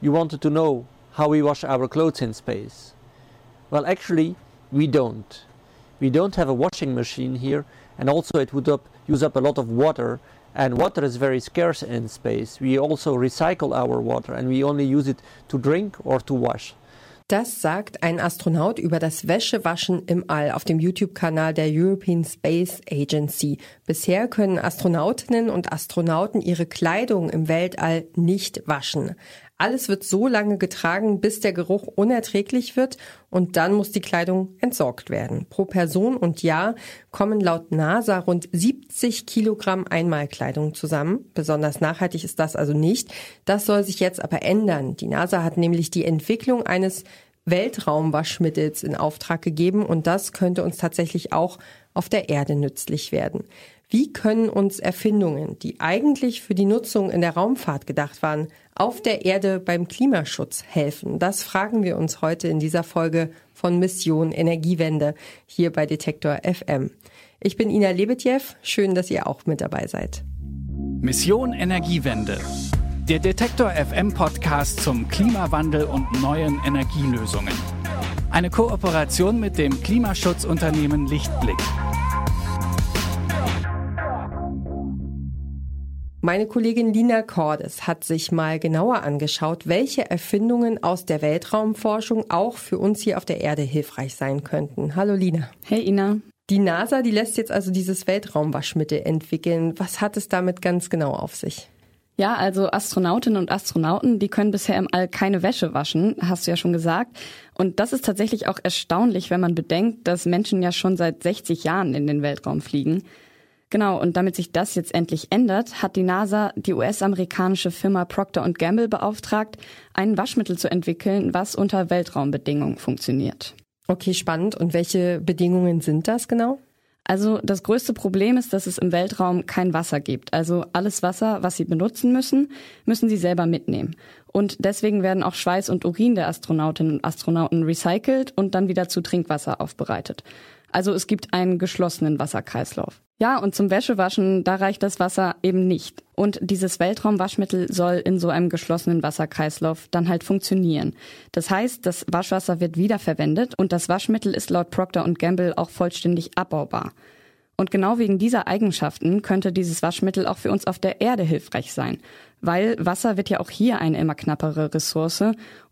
you wanted to know how we wash our clothes in space. Well, actually, we don't. We don't have a washing machine here, and also it would up, use up a lot of water, and water is very scarce in space. We also recycle our water, and we only use it to drink or to wash. Das sagt ein Astronaut über das Wäschewaschen im All auf dem YouTube-Kanal der European Space Agency. Bisher können Astronautinnen und Astronauten ihre Kleidung im Weltall nicht waschen. Alles wird so lange getragen, bis der Geruch unerträglich wird und dann muss die Kleidung entsorgt werden. Pro Person und Jahr kommen laut NASA rund 70 Kilogramm Einmalkleidung zusammen. Besonders nachhaltig ist das also nicht. Das soll sich jetzt aber ändern. Die NASA hat nämlich die Entwicklung eines Weltraumwaschmittels in Auftrag gegeben und das könnte uns tatsächlich auch auf der Erde nützlich werden. Wie können uns Erfindungen, die eigentlich für die Nutzung in der Raumfahrt gedacht waren, auf der Erde beim Klimaschutz helfen? Das fragen wir uns heute in dieser Folge von Mission Energiewende hier bei Detektor FM. Ich bin Ina Lebetjew. Schön, dass ihr auch mit dabei seid. Mission Energiewende. Der Detektor FM Podcast zum Klimawandel und neuen Energielösungen. Eine Kooperation mit dem Klimaschutzunternehmen Lichtblick. Meine Kollegin Lina Cordes hat sich mal genauer angeschaut, welche Erfindungen aus der Weltraumforschung auch für uns hier auf der Erde hilfreich sein könnten. Hallo Lina. Hey Ina. Die NASA, die lässt jetzt also dieses Weltraumwaschmittel entwickeln. Was hat es damit ganz genau auf sich? Ja, also Astronautinnen und Astronauten, die können bisher im All keine Wäsche waschen, hast du ja schon gesagt. Und das ist tatsächlich auch erstaunlich, wenn man bedenkt, dass Menschen ja schon seit 60 Jahren in den Weltraum fliegen. Genau, und damit sich das jetzt endlich ändert, hat die NASA die US-amerikanische Firma Procter Gamble beauftragt, ein Waschmittel zu entwickeln, was unter Weltraumbedingungen funktioniert. Okay, spannend. Und welche Bedingungen sind das genau? Also das größte Problem ist, dass es im Weltraum kein Wasser gibt. Also alles Wasser, was Sie benutzen müssen, müssen Sie selber mitnehmen. Und deswegen werden auch Schweiß und Urin der Astronautinnen und Astronauten recycelt und dann wieder zu Trinkwasser aufbereitet. Also es gibt einen geschlossenen Wasserkreislauf. Ja, und zum Wäschewaschen, da reicht das Wasser eben nicht. Und dieses Weltraumwaschmittel soll in so einem geschlossenen Wasserkreislauf dann halt funktionieren. Das heißt, das Waschwasser wird wiederverwendet und das Waschmittel ist laut Procter Gamble auch vollständig abbaubar. Und genau wegen dieser Eigenschaften könnte dieses Waschmittel auch für uns auf der Erde hilfreich sein, weil Wasser wird ja auch hier eine immer knappere Ressource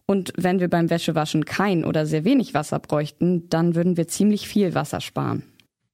und wenn wir beim Wäschewaschen kein oder sehr wenig Wasser bräuchten, dann würden wir ziemlich viel Wasser sparen.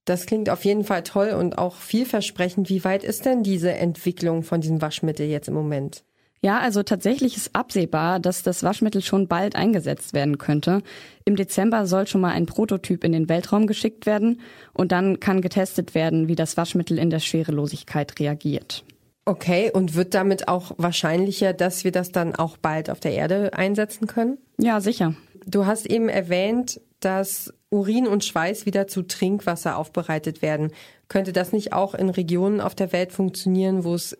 Das klingt auf jeden Fall toll und auch vielversprechend. Wie weit ist denn diese Entwicklung von diesem Waschmittel jetzt im Moment? Ja, also tatsächlich ist absehbar, dass das Waschmittel schon bald eingesetzt werden könnte. Im Dezember soll schon mal ein Prototyp in den Weltraum geschickt werden und dann kann getestet werden, wie das Waschmittel in der Schwerelosigkeit reagiert. Okay, und wird damit auch wahrscheinlicher, dass wir das dann auch bald auf der Erde einsetzen können? Ja, sicher. Du hast eben erwähnt, dass Urin und Schweiß wieder zu Trinkwasser aufbereitet werden. Könnte das nicht auch in Regionen auf der Welt funktionieren, wo es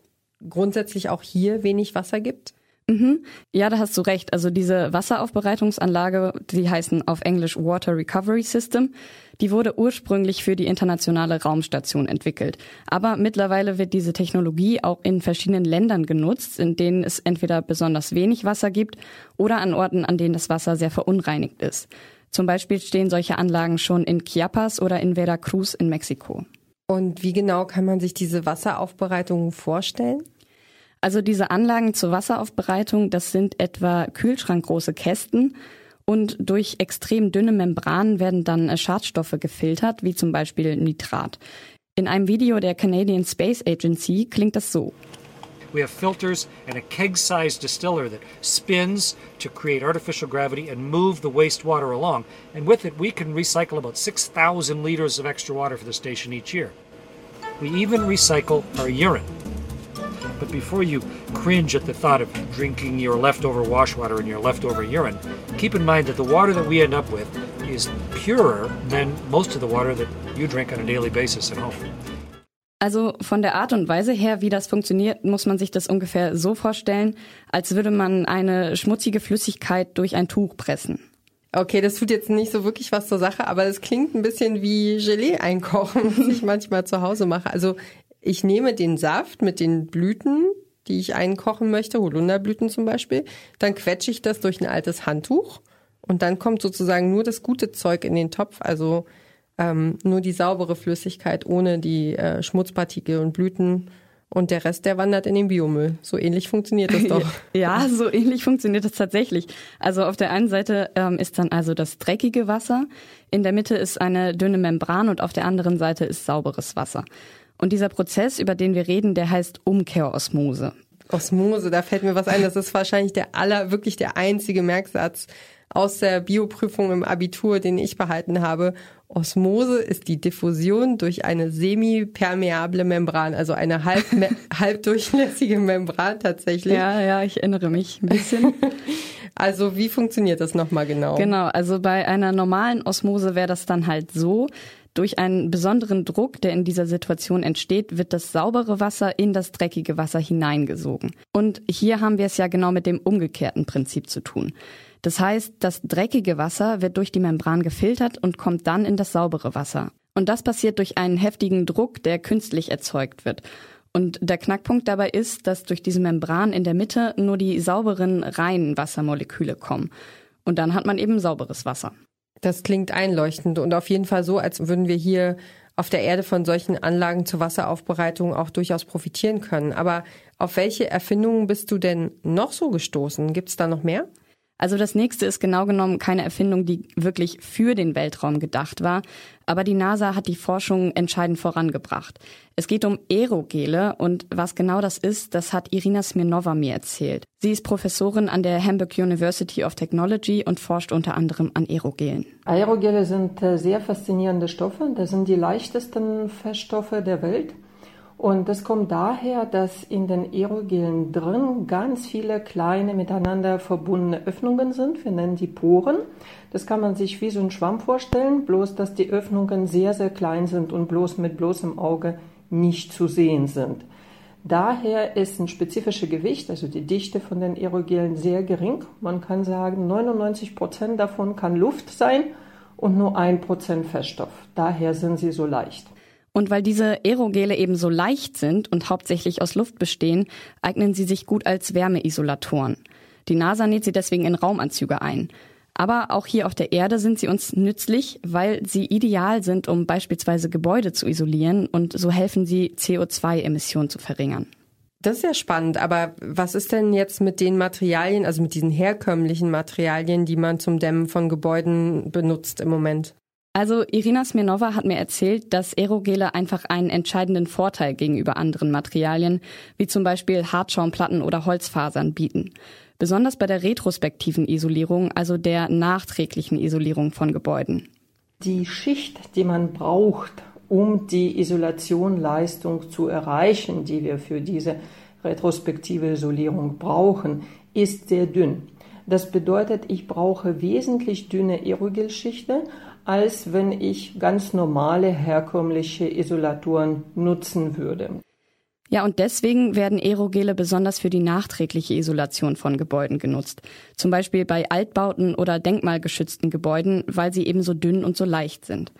grundsätzlich auch hier wenig Wasser gibt? Mhm. Ja, da hast du recht. Also diese Wasseraufbereitungsanlage, die heißen auf Englisch Water Recovery System, die wurde ursprünglich für die internationale Raumstation entwickelt. Aber mittlerweile wird diese Technologie auch in verschiedenen Ländern genutzt, in denen es entweder besonders wenig Wasser gibt oder an Orten, an denen das Wasser sehr verunreinigt ist. Zum Beispiel stehen solche Anlagen schon in Chiapas oder in Veracruz in Mexiko. Und wie genau kann man sich diese Wasseraufbereitung vorstellen? Also diese Anlagen zur Wasseraufbereitung, das sind etwa kühlschrankgroße Kästen und durch extrem dünne Membranen werden dann Schadstoffe gefiltert, wie zum Beispiel Nitrat. In einem Video der Canadian Space Agency klingt das so. We have filters and a keg-sized distiller that spins to create artificial gravity and move the wastewater along. And with it, we can recycle about 6,000 liters of extra water for the station each year. We even recycle our urine. But before you cringe at the thought of drinking your leftover wash water and your leftover urine, keep in mind that the water that we end up with is purer than most of the water that you drink on a daily basis at home. Also von der Art und Weise her, wie das funktioniert, muss man sich das ungefähr so vorstellen, als würde man eine schmutzige Flüssigkeit durch ein Tuch pressen. Okay, das tut jetzt nicht so wirklich was zur Sache, aber es klingt ein bisschen wie Gelee einkochen, was ich manchmal zu Hause mache. Also ich nehme den Saft mit den Blüten die ich einkochen möchte, Holunderblüten zum Beispiel. Dann quetsche ich das durch ein altes Handtuch und dann kommt sozusagen nur das gute Zeug in den Topf, also ähm, nur die saubere Flüssigkeit ohne die äh, Schmutzpartikel und Blüten und der Rest, der wandert in den Biomüll. So ähnlich funktioniert das doch. ja, so ähnlich funktioniert das tatsächlich. Also auf der einen Seite ähm, ist dann also das dreckige Wasser, in der Mitte ist eine dünne Membran und auf der anderen Seite ist sauberes Wasser. Und dieser Prozess, über den wir reden, der heißt Umkehrosmose. Osmose, da fällt mir was ein. Das ist wahrscheinlich der aller, wirklich der einzige Merksatz aus der Bioprüfung im Abitur, den ich behalten habe. Osmose ist die Diffusion durch eine semipermeable Membran, also eine halb, halbdurchlässige Membran tatsächlich. Ja, ja, ich erinnere mich ein bisschen. also wie funktioniert das nochmal genau? Genau, also bei einer normalen Osmose wäre das dann halt so, durch einen besonderen Druck, der in dieser Situation entsteht, wird das saubere Wasser in das dreckige Wasser hineingesogen. Und hier haben wir es ja genau mit dem umgekehrten Prinzip zu tun. Das heißt, das dreckige Wasser wird durch die Membran gefiltert und kommt dann in das saubere Wasser. Und das passiert durch einen heftigen Druck, der künstlich erzeugt wird. Und der Knackpunkt dabei ist, dass durch diese Membran in der Mitte nur die sauberen, reinen Wassermoleküle kommen. Und dann hat man eben sauberes Wasser. Das klingt einleuchtend und auf jeden Fall so, als würden wir hier auf der Erde von solchen Anlagen zur Wasseraufbereitung auch durchaus profitieren können. Aber auf welche Erfindungen bist du denn noch so gestoßen? Gibt es da noch mehr? Also das nächste ist genau genommen keine Erfindung, die wirklich für den Weltraum gedacht war, aber die NASA hat die Forschung entscheidend vorangebracht. Es geht um Aerogele und was genau das ist, das hat Irina Smirnova mir erzählt. Sie ist Professorin an der Hamburg University of Technology und forscht unter anderem an Aerogelen. Aerogele sind äh, sehr faszinierende Stoffe. Das sind die leichtesten Feststoffe der Welt. Und das kommt daher, dass in den Aerogelen drin ganz viele kleine miteinander verbundene Öffnungen sind. Wir nennen die Poren. Das kann man sich wie so ein Schwamm vorstellen, bloß dass die Öffnungen sehr, sehr klein sind und bloß mit bloßem Auge nicht zu sehen sind. Daher ist ein spezifisches Gewicht, also die Dichte von den Aerogelen sehr gering. Man kann sagen, 99 Prozent davon kann Luft sein und nur ein Prozent Feststoff. Daher sind sie so leicht. Und weil diese Aerogele eben so leicht sind und hauptsächlich aus Luft bestehen, eignen sie sich gut als Wärmeisolatoren. Die NASA näht sie deswegen in Raumanzüge ein. Aber auch hier auf der Erde sind sie uns nützlich, weil sie ideal sind, um beispielsweise Gebäude zu isolieren und so helfen sie, CO2-Emissionen zu verringern. Das ist ja spannend, aber was ist denn jetzt mit den Materialien, also mit diesen herkömmlichen Materialien, die man zum Dämmen von Gebäuden benutzt im Moment? Also Irina Smirnova hat mir erzählt, dass Aerogele einfach einen entscheidenden Vorteil gegenüber anderen Materialien, wie zum Beispiel Hartschaumplatten oder Holzfasern, bieten. Besonders bei der retrospektiven Isolierung, also der nachträglichen Isolierung von Gebäuden. Die Schicht, die man braucht, um die Isolationleistung zu erreichen, die wir für diese retrospektive Isolierung brauchen, ist sehr dünn. Das bedeutet, ich brauche wesentlich dünne Aerogelschichten als wenn ich ganz normale herkömmliche Isolatoren nutzen würde. Ja, und deswegen werden Aerogele besonders für die nachträgliche Isolation von Gebäuden genutzt. Zum Beispiel bei Altbauten oder denkmalgeschützten Gebäuden, weil sie eben so dünn und so leicht sind.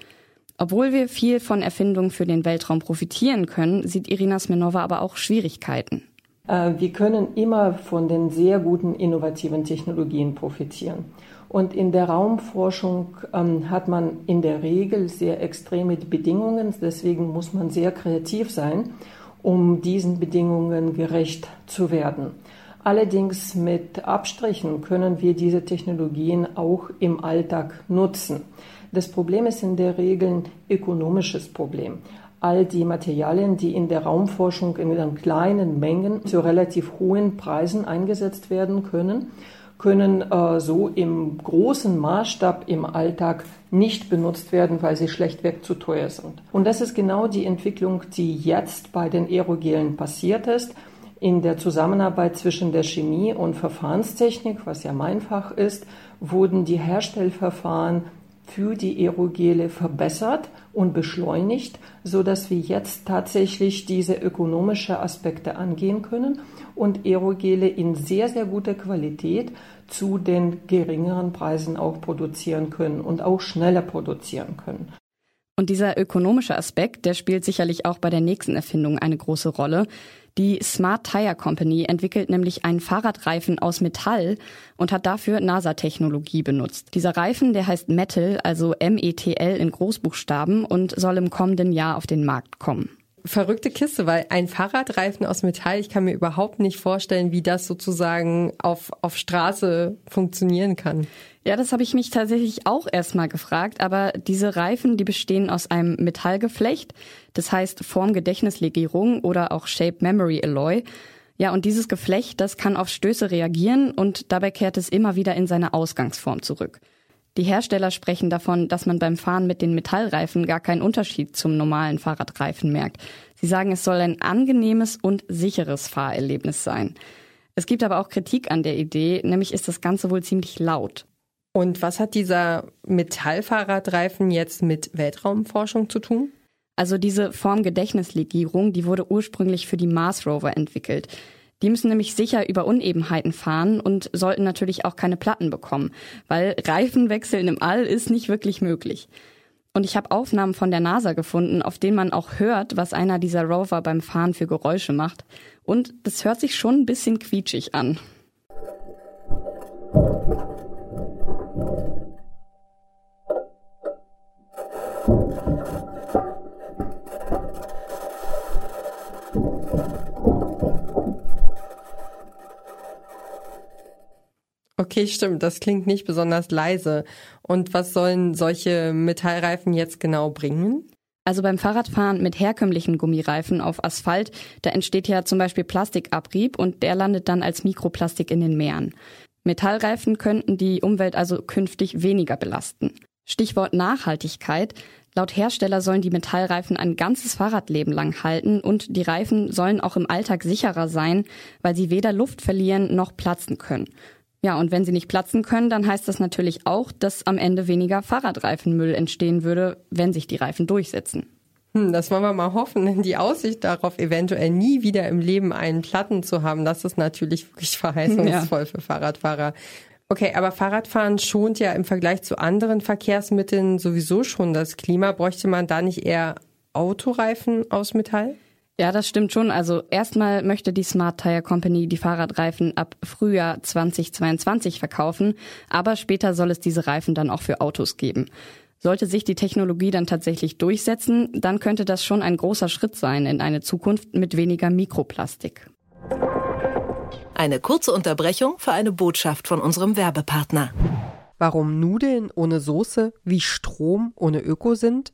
Obwohl wir viel von Erfindungen für den Weltraum profitieren können, sieht Irina Smenova aber auch Schwierigkeiten. Äh, wir können immer von den sehr guten innovativen Technologien profitieren. Und in der Raumforschung ähm, hat man in der Regel sehr extreme Bedingungen. Deswegen muss man sehr kreativ sein, um diesen Bedingungen gerecht zu werden. Allerdings mit Abstrichen können wir diese Technologien auch im Alltag nutzen. Das Problem ist in der Regel ein ökonomisches Problem. All die Materialien, die in der Raumforschung in kleinen Mengen zu relativ hohen Preisen eingesetzt werden können, können äh, so im großen Maßstab im Alltag nicht benutzt werden, weil sie schlechtweg zu teuer sind. Und das ist genau die Entwicklung, die jetzt bei den Aerogelen passiert ist. In der Zusammenarbeit zwischen der Chemie und Verfahrenstechnik, was ja mein Fach ist, wurden die Herstellverfahren für die Aerogele verbessert und beschleunigt, so dass wir jetzt tatsächlich diese ökonomische Aspekte angehen können und Aerogele in sehr, sehr guter Qualität zu den geringeren Preisen auch produzieren können und auch schneller produzieren können. Und dieser ökonomische Aspekt, der spielt sicherlich auch bei der nächsten Erfindung eine große Rolle. Die Smart Tire Company entwickelt nämlich einen Fahrradreifen aus Metall und hat dafür NASA-Technologie benutzt. Dieser Reifen, der heißt Metal, also M-E-T-L in Großbuchstaben und soll im kommenden Jahr auf den Markt kommen verrückte Kiste, weil ein Fahrradreifen aus Metall, ich kann mir überhaupt nicht vorstellen, wie das sozusagen auf, auf Straße funktionieren kann. Ja, das habe ich mich tatsächlich auch erstmal gefragt, aber diese Reifen, die bestehen aus einem Metallgeflecht, das heißt Formgedächtnislegierung oder auch Shape Memory Alloy. Ja, und dieses Geflecht, das kann auf Stöße reagieren und dabei kehrt es immer wieder in seine Ausgangsform zurück. Die Hersteller sprechen davon, dass man beim Fahren mit den Metallreifen gar keinen Unterschied zum normalen Fahrradreifen merkt. Sie sagen, es soll ein angenehmes und sicheres Fahrerlebnis sein. Es gibt aber auch Kritik an der Idee, nämlich ist das Ganze wohl ziemlich laut. Und was hat dieser Metallfahrradreifen jetzt mit Weltraumforschung zu tun? Also diese Formgedächtnislegierung, die wurde ursprünglich für die Mars Rover entwickelt. Die müssen nämlich sicher über Unebenheiten fahren und sollten natürlich auch keine Platten bekommen, weil Reifenwechseln im All ist nicht wirklich möglich. Und ich habe Aufnahmen von der NASA gefunden, auf denen man auch hört, was einer dieser Rover beim Fahren für Geräusche macht. Und das hört sich schon ein bisschen quietschig an. Okay, stimmt. Das klingt nicht besonders leise. Und was sollen solche Metallreifen jetzt genau bringen? Also beim Fahrradfahren mit herkömmlichen Gummireifen auf Asphalt, da entsteht ja zum Beispiel Plastikabrieb und der landet dann als Mikroplastik in den Meeren. Metallreifen könnten die Umwelt also künftig weniger belasten. Stichwort Nachhaltigkeit. Laut Hersteller sollen die Metallreifen ein ganzes Fahrradleben lang halten und die Reifen sollen auch im Alltag sicherer sein, weil sie weder Luft verlieren noch platzen können. Ja, und wenn sie nicht platzen können, dann heißt das natürlich auch, dass am Ende weniger Fahrradreifenmüll entstehen würde, wenn sich die Reifen durchsetzen. Hm, das wollen wir mal hoffen, denn die Aussicht darauf, eventuell nie wieder im Leben einen Platten zu haben, das ist natürlich wirklich verheißungsvoll ja. für Fahrradfahrer. Okay, aber Fahrradfahren schont ja im Vergleich zu anderen Verkehrsmitteln sowieso schon das Klima. Bräuchte man da nicht eher Autoreifen aus Metall? Ja, das stimmt schon. Also erstmal möchte die Smart Tire Company die Fahrradreifen ab Frühjahr 2022 verkaufen, aber später soll es diese Reifen dann auch für Autos geben. Sollte sich die Technologie dann tatsächlich durchsetzen, dann könnte das schon ein großer Schritt sein in eine Zukunft mit weniger Mikroplastik. Eine kurze Unterbrechung für eine Botschaft von unserem Werbepartner. Warum Nudeln ohne Soße wie Strom ohne Öko sind?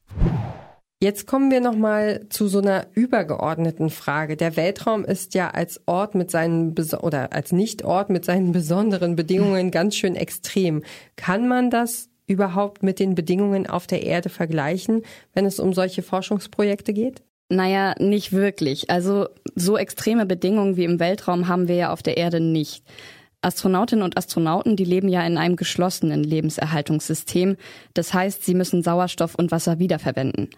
Jetzt kommen wir nochmal zu so einer übergeordneten Frage. Der Weltraum ist ja als Ort mit seinen, oder als Nichtort mit seinen besonderen Bedingungen ganz schön extrem. Kann man das überhaupt mit den Bedingungen auf der Erde vergleichen, wenn es um solche Forschungsprojekte geht? Naja, nicht wirklich. Also so extreme Bedingungen wie im Weltraum haben wir ja auf der Erde nicht. Astronautinnen und Astronauten, die leben ja in einem geschlossenen Lebenserhaltungssystem. Das heißt, sie müssen Sauerstoff und Wasser wiederverwenden.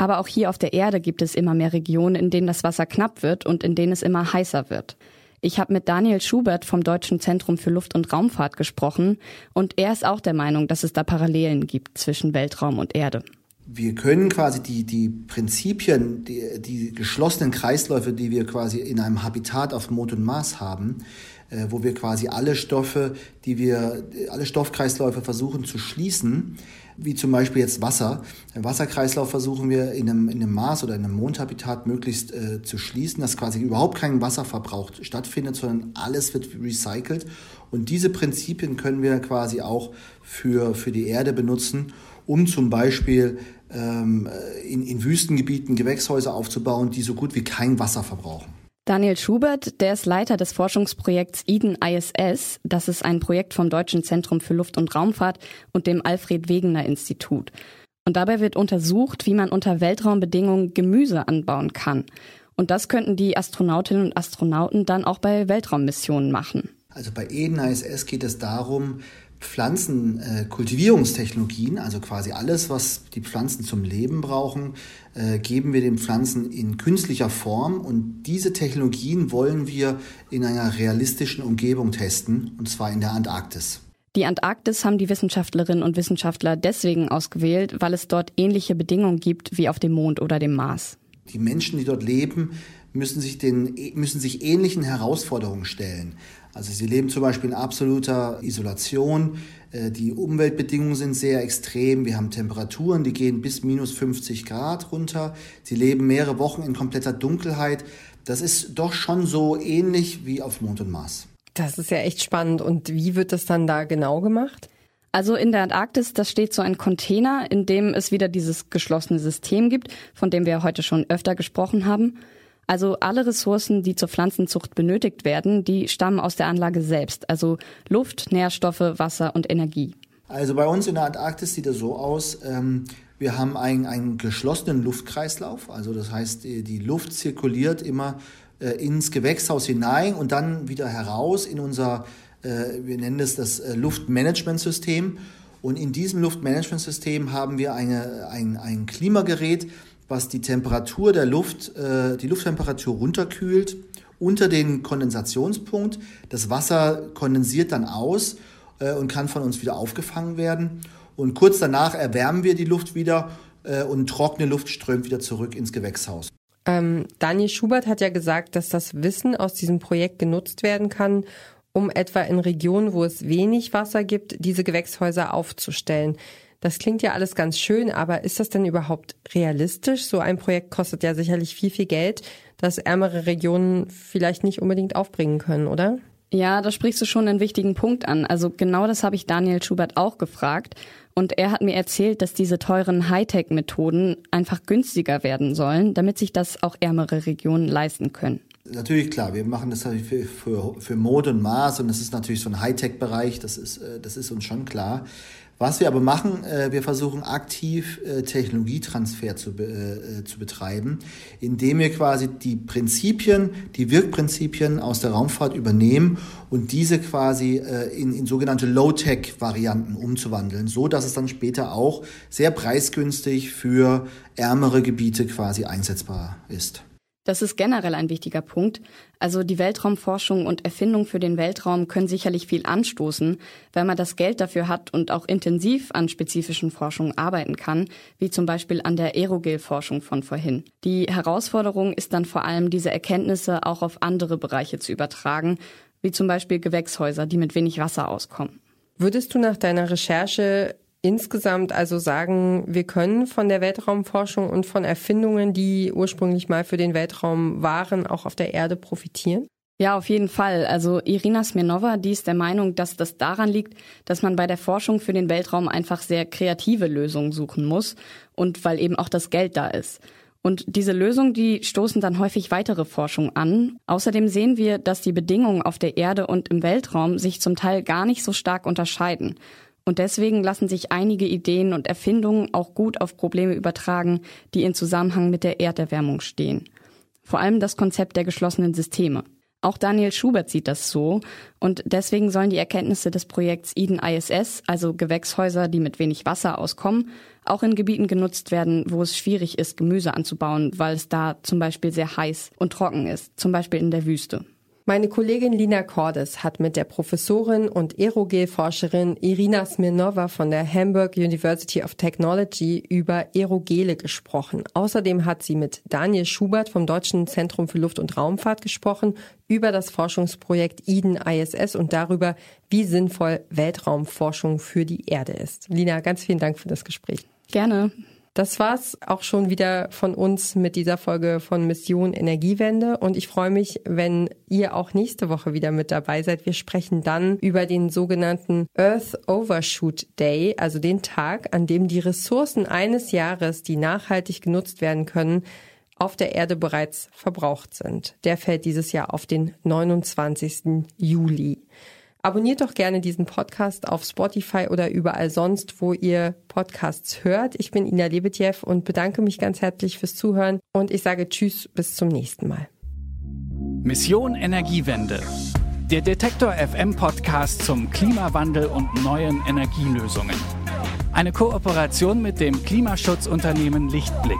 Aber auch hier auf der Erde gibt es immer mehr Regionen, in denen das Wasser knapp wird und in denen es immer heißer wird. Ich habe mit Daniel Schubert vom Deutschen Zentrum für Luft- und Raumfahrt gesprochen und er ist auch der Meinung, dass es da Parallelen gibt zwischen Weltraum und Erde. Wir können quasi die, die Prinzipien, die, die geschlossenen Kreisläufe, die wir quasi in einem Habitat auf Mond und Mars haben, äh, wo wir quasi alle Stoffe, die wir, alle Stoffkreisläufe versuchen zu schließen, wie zum Beispiel jetzt Wasser. Den Wasserkreislauf versuchen wir in einem, in einem Mars- oder in einem Mondhabitat möglichst äh, zu schließen, dass quasi überhaupt kein Wasserverbrauch stattfindet, sondern alles wird recycelt. Und diese Prinzipien können wir quasi auch für, für die Erde benutzen, um zum Beispiel ähm, in, in Wüstengebieten Gewächshäuser aufzubauen, die so gut wie kein Wasser verbrauchen. Daniel Schubert, der ist Leiter des Forschungsprojekts Eden ISS. Das ist ein Projekt vom Deutschen Zentrum für Luft- und Raumfahrt und dem Alfred Wegener Institut. Und dabei wird untersucht, wie man unter Weltraumbedingungen Gemüse anbauen kann. Und das könnten die Astronautinnen und Astronauten dann auch bei Weltraummissionen machen. Also bei Eden ISS geht es darum, Pflanzenkultivierungstechnologien, äh, also quasi alles, was die Pflanzen zum Leben brauchen, äh, geben wir den Pflanzen in künstlicher Form und diese Technologien wollen wir in einer realistischen Umgebung testen, und zwar in der Antarktis. Die Antarktis haben die Wissenschaftlerinnen und Wissenschaftler deswegen ausgewählt, weil es dort ähnliche Bedingungen gibt wie auf dem Mond oder dem Mars. Die Menschen, die dort leben, müssen sich, den, müssen sich ähnlichen Herausforderungen stellen. Also sie leben zum Beispiel in absoluter Isolation. Äh, die Umweltbedingungen sind sehr extrem. Wir haben Temperaturen, die gehen bis minus 50 Grad runter. Sie leben mehrere Wochen in kompletter Dunkelheit. Das ist doch schon so ähnlich wie auf Mond und Mars. Das ist ja echt spannend. Und wie wird das dann da genau gemacht? Also in der Antarktis, das steht so ein Container, in dem es wieder dieses geschlossene System gibt, von dem wir heute schon öfter gesprochen haben. Also alle Ressourcen, die zur Pflanzenzucht benötigt werden, die stammen aus der Anlage selbst. Also Luft, Nährstoffe, Wasser und Energie. Also bei uns in der Antarktis sieht es so aus, ähm, wir haben einen, einen geschlossenen Luftkreislauf. Also das heißt, die Luft zirkuliert immer äh, ins Gewächshaus hinein und dann wieder heraus in unser, äh, wir nennen es das äh, Luftmanagementsystem. Und in diesem Luftmanagementsystem haben wir eine, ein, ein Klimagerät, was die Temperatur der Luft, äh, die Lufttemperatur runterkühlt unter den Kondensationspunkt. Das Wasser kondensiert dann aus äh, und kann von uns wieder aufgefangen werden. Und kurz danach erwärmen wir die Luft wieder äh, und trockene Luft strömt wieder zurück ins Gewächshaus. Ähm, Daniel Schubert hat ja gesagt, dass das Wissen aus diesem Projekt genutzt werden kann, um etwa in Regionen, wo es wenig Wasser gibt, diese Gewächshäuser aufzustellen. Das klingt ja alles ganz schön, aber ist das denn überhaupt realistisch? So ein Projekt kostet ja sicherlich viel, viel Geld, das ärmere Regionen vielleicht nicht unbedingt aufbringen können, oder? Ja, da sprichst du schon einen wichtigen Punkt an. Also genau das habe ich Daniel Schubert auch gefragt. Und er hat mir erzählt, dass diese teuren Hightech-Methoden einfach günstiger werden sollen, damit sich das auch ärmere Regionen leisten können. Natürlich, klar, wir machen das für, für, für Mode und Maß und das ist natürlich so ein Hightech-Bereich, das ist, äh, das ist uns schon klar. Was wir aber machen, äh, wir versuchen aktiv äh, Technologietransfer zu, äh, zu betreiben, indem wir quasi die Prinzipien, die Wirkprinzipien aus der Raumfahrt übernehmen und diese quasi äh, in, in sogenannte Low-Tech-Varianten umzuwandeln, so dass es dann später auch sehr preisgünstig für ärmere Gebiete quasi einsetzbar ist. Das ist generell ein wichtiger Punkt. Also die Weltraumforschung und Erfindung für den Weltraum können sicherlich viel anstoßen, wenn man das Geld dafür hat und auch intensiv an spezifischen Forschungen arbeiten kann, wie zum Beispiel an der Aerogel-Forschung von vorhin. Die Herausforderung ist dann vor allem, diese Erkenntnisse auch auf andere Bereiche zu übertragen, wie zum Beispiel Gewächshäuser, die mit wenig Wasser auskommen. Würdest du nach deiner Recherche insgesamt also sagen, wir können von der Weltraumforschung und von Erfindungen, die ursprünglich mal für den Weltraum waren, auch auf der Erde profitieren? Ja, auf jeden Fall. Also Irina Smirnova, die ist der Meinung, dass das daran liegt, dass man bei der Forschung für den Weltraum einfach sehr kreative Lösungen suchen muss und weil eben auch das Geld da ist. Und diese Lösungen, die stoßen dann häufig weitere Forschung an. Außerdem sehen wir, dass die Bedingungen auf der Erde und im Weltraum sich zum Teil gar nicht so stark unterscheiden. Und deswegen lassen sich einige Ideen und Erfindungen auch gut auf Probleme übertragen, die in Zusammenhang mit der Erderwärmung stehen. Vor allem das Konzept der geschlossenen Systeme. Auch Daniel Schubert sieht das so und deswegen sollen die Erkenntnisse des Projekts Eden ISS, also Gewächshäuser, die mit wenig Wasser auskommen, auch in Gebieten genutzt werden, wo es schwierig ist, Gemüse anzubauen, weil es da zum Beispiel sehr heiß und trocken ist, zum Beispiel in der Wüste. Meine Kollegin Lina Cordes hat mit der Professorin und Aerogel-Forscherin Irina Smirnova von der Hamburg University of Technology über Aerogele gesprochen. Außerdem hat sie mit Daniel Schubert vom Deutschen Zentrum für Luft- und Raumfahrt gesprochen über das Forschungsprojekt Eden ISS und darüber, wie sinnvoll Weltraumforschung für die Erde ist. Lina, ganz vielen Dank für das Gespräch. Gerne. Das war's auch schon wieder von uns mit dieser Folge von Mission Energiewende und ich freue mich, wenn ihr auch nächste Woche wieder mit dabei seid. Wir sprechen dann über den sogenannten Earth Overshoot Day, also den Tag, an dem die Ressourcen eines Jahres, die nachhaltig genutzt werden können, auf der Erde bereits verbraucht sind. Der fällt dieses Jahr auf den 29. Juli. Abonniert doch gerne diesen Podcast auf Spotify oder überall sonst, wo ihr Podcasts hört. Ich bin Ina Lebetjew und bedanke mich ganz herzlich fürs Zuhören und ich sage Tschüss bis zum nächsten Mal. Mission Energiewende. Der Detektor FM Podcast zum Klimawandel und neuen Energielösungen. Eine Kooperation mit dem Klimaschutzunternehmen Lichtblick.